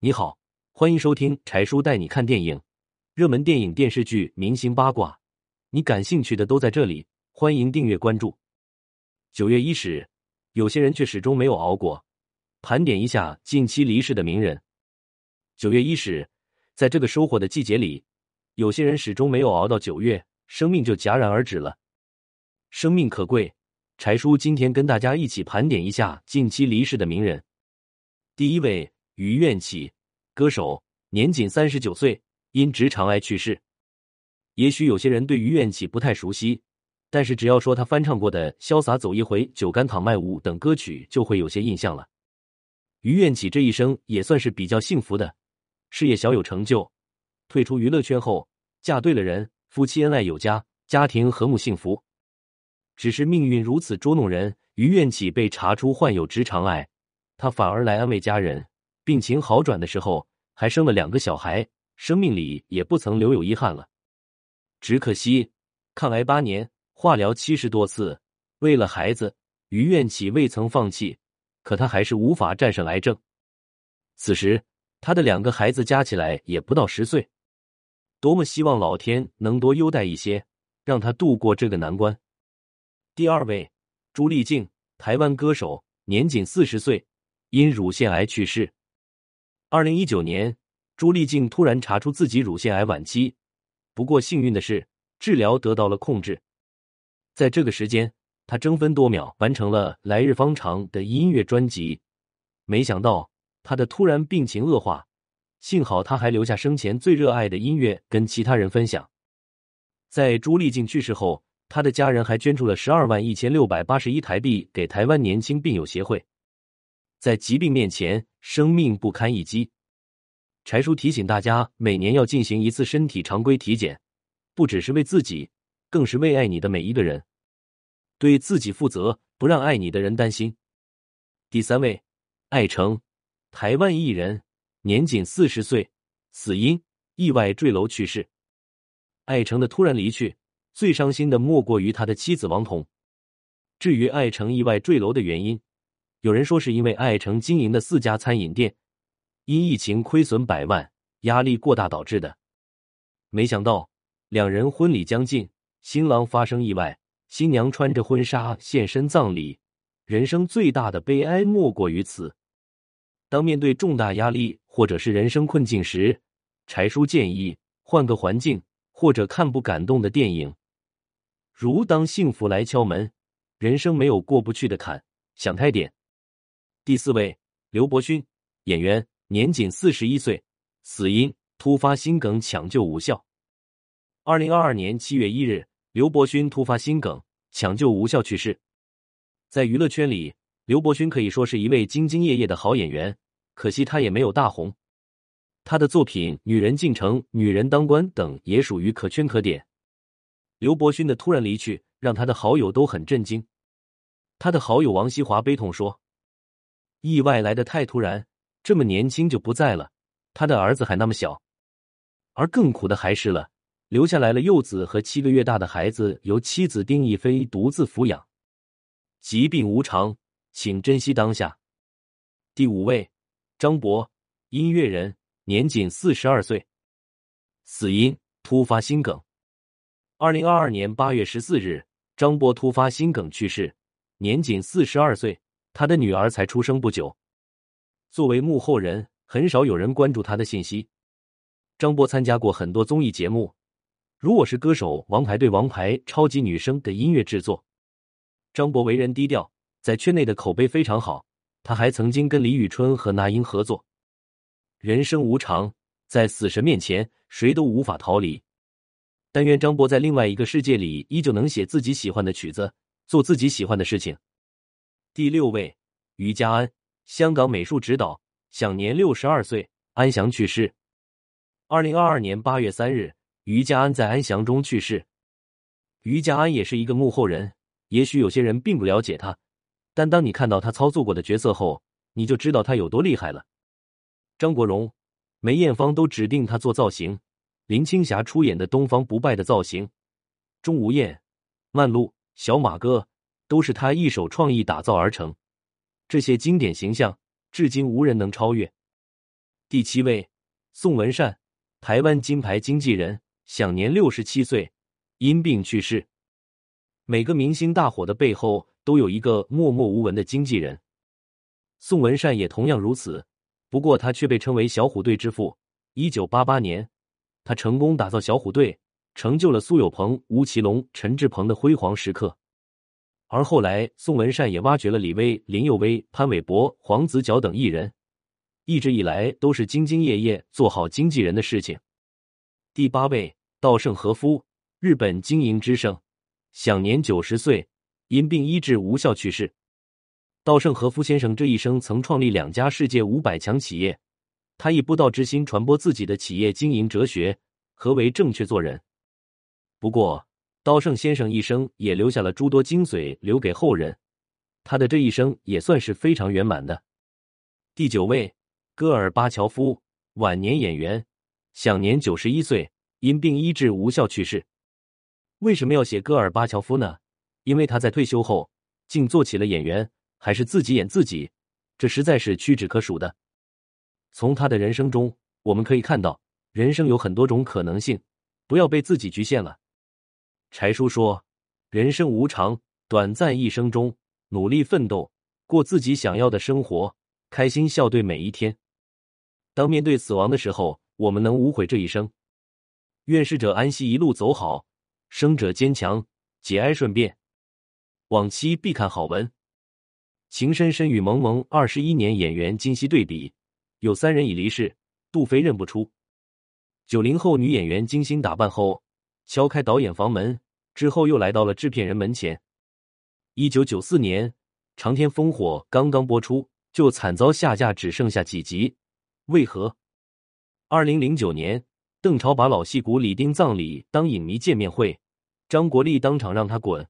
你好，欢迎收听柴叔带你看电影，热门电影、电视剧、明星八卦，你感兴趣的都在这里。欢迎订阅关注。九月伊始，有些人却始终没有熬过。盘点一下近期离世的名人。九月伊始，在这个收获的季节里，有些人始终没有熬到九月，生命就戛然而止了。生命可贵，柴叔今天跟大家一起盘点一下近期离世的名人。第一位，于愿起，歌手，年仅三十九岁，因直肠癌去世。也许有些人对于愿起不太熟悉，但是只要说他翻唱过的《潇洒走一回》《酒干倘卖无》等歌曲，就会有些印象了。于愿起这一生也算是比较幸福的，事业小有成就，退出娱乐圈后嫁对了人，夫妻恩爱有加，家庭和睦幸福。只是命运如此捉弄人，于愿起被查出患有直肠癌，他反而来安慰家人，病情好转的时候还生了两个小孩，生命里也不曾留有遗憾了。只可惜抗癌八年，化疗七十多次，为了孩子，于愿起未曾放弃，可他还是无法战胜癌症。此时他的两个孩子加起来也不到十岁，多么希望老天能多优待一些，让他度过这个难关。第二位，朱丽静，台湾歌手，年仅四十岁，因乳腺癌去世。二零一九年，朱丽静突然查出自己乳腺癌晚期，不过幸运的是，治疗得到了控制。在这个时间，她争分夺秒完成了《来日方长》的音乐专辑。没想到，她的突然病情恶化，幸好她还留下生前最热爱的音乐跟其他人分享。在朱丽静去世后。他的家人还捐助了十二万一千六百八十一台币给台湾年轻病友协会。在疾病面前，生命不堪一击。柴叔提醒大家，每年要进行一次身体常规体检，不只是为自己，更是为爱你的每一个人。对自己负责，不让爱你的人担心。第三位，艾诚，台湾艺人，年仅四十岁，死因意外坠楼去世。艾诚的突然离去。最伤心的莫过于他的妻子王彤。至于爱诚意外坠楼的原因，有人说是因为爱城经营的四家餐饮店因疫情亏损百万，压力过大导致的。没想到两人婚礼将近，新郎发生意外，新娘穿着婚纱现身葬礼。人生最大的悲哀莫过于此。当面对重大压力或者是人生困境时，柴叔建议换个环境，或者看部感动的电影。如当幸福来敲门，人生没有过不去的坎，想开点。第四位，刘伯勋，演员，年仅四十一岁，死因突发心梗抢救无效。二零二二年七月一日，刘伯勋突发心梗抢救无效去世。在娱乐圈里，刘伯勋可以说是一位兢兢业业的好演员，可惜他也没有大红。他的作品《女人进城》《女人当官》等也属于可圈可点。刘伯勋的突然离去，让他的好友都很震惊。他的好友王西华悲痛说：“意外来的太突然，这么年轻就不在了，他的儿子还那么小。而更苦的还是了，留下来了幼子和七个月大的孩子，由妻子丁亦菲独自抚养。疾病无常，请珍惜当下。”第五位，张博，音乐人，年仅四十二岁，死因突发心梗。二零二二年八月十四日，张波突发心梗去世，年仅四十二岁。他的女儿才出生不久。作为幕后人，很少有人关注他的信息。张波参加过很多综艺节目，如《我是歌手》《王牌对王牌》《超级女声》的音乐制作。张博为人低调，在圈内的口碑非常好。他还曾经跟李宇春和那英合作。人生无常，在死神面前，谁都无法逃离。但愿张博在另外一个世界里依旧能写自己喜欢的曲子，做自己喜欢的事情。第六位，于家安，香港美术指导，享年六十二岁，安详去世。二零二二年八月三日，于家安在安详中去世。于家安也是一个幕后人，也许有些人并不了解他，但当你看到他操作过的角色后，你就知道他有多厉害了。张国荣、梅艳芳都指定他做造型。林青霞出演的《东方不败》的造型，钟无艳、曼璐、小马哥都是他一手创意打造而成。这些经典形象，至今无人能超越。第七位，宋文善，台湾金牌经纪人，享年六十七岁，因病去世。每个明星大火的背后，都有一个默默无闻的经纪人。宋文善也同样如此，不过他却被称为“小虎队之父”。一九八八年，他成功打造小虎队，成就了苏有朋、吴奇隆、陈志朋的辉煌时刻。而后来，宋文善也挖掘了李威、林佑威、潘玮柏、黄子佼等艺人，一直以来都是兢兢业业做好经纪人的事情。第八位，稻盛和夫，日本经营之圣，享年九十岁，因病医治无效去世。稻盛和夫先生这一生曾创立两家世界五百强企业，他以不道之心传播自己的企业经营哲学，何为正确做人。不过，高盛先生一生也留下了诸多精髓留给后人，他的这一生也算是非常圆满的。第九位，戈尔巴乔夫，晚年演员，享年九十一岁，因病医治无效去世。为什么要写戈尔巴乔夫呢？因为他在退休后竟做起了演员。还是自己演自己，这实在是屈指可数的。从他的人生中，我们可以看到，人生有很多种可能性，不要被自己局限了。柴叔说：“人生无常，短暂一生中，努力奋斗，过自己想要的生活，开心笑对每一天。当面对死亡的时候，我们能无悔这一生。愿逝者安息，一路走好；生者坚强，节哀顺变。往期必看好文。”情深深雨蒙蒙，二十一年演员今昔对比，有三人已离世，杜飞认不出。九零后女演员精心打扮后，敲开导演房门，之后又来到了制片人门前。一九九四年，《长天烽火》刚刚播出，就惨遭下架，只剩下几集，为何？二零零九年，邓超把老戏骨李丁葬礼当影迷见面会，张国立当场让他滚。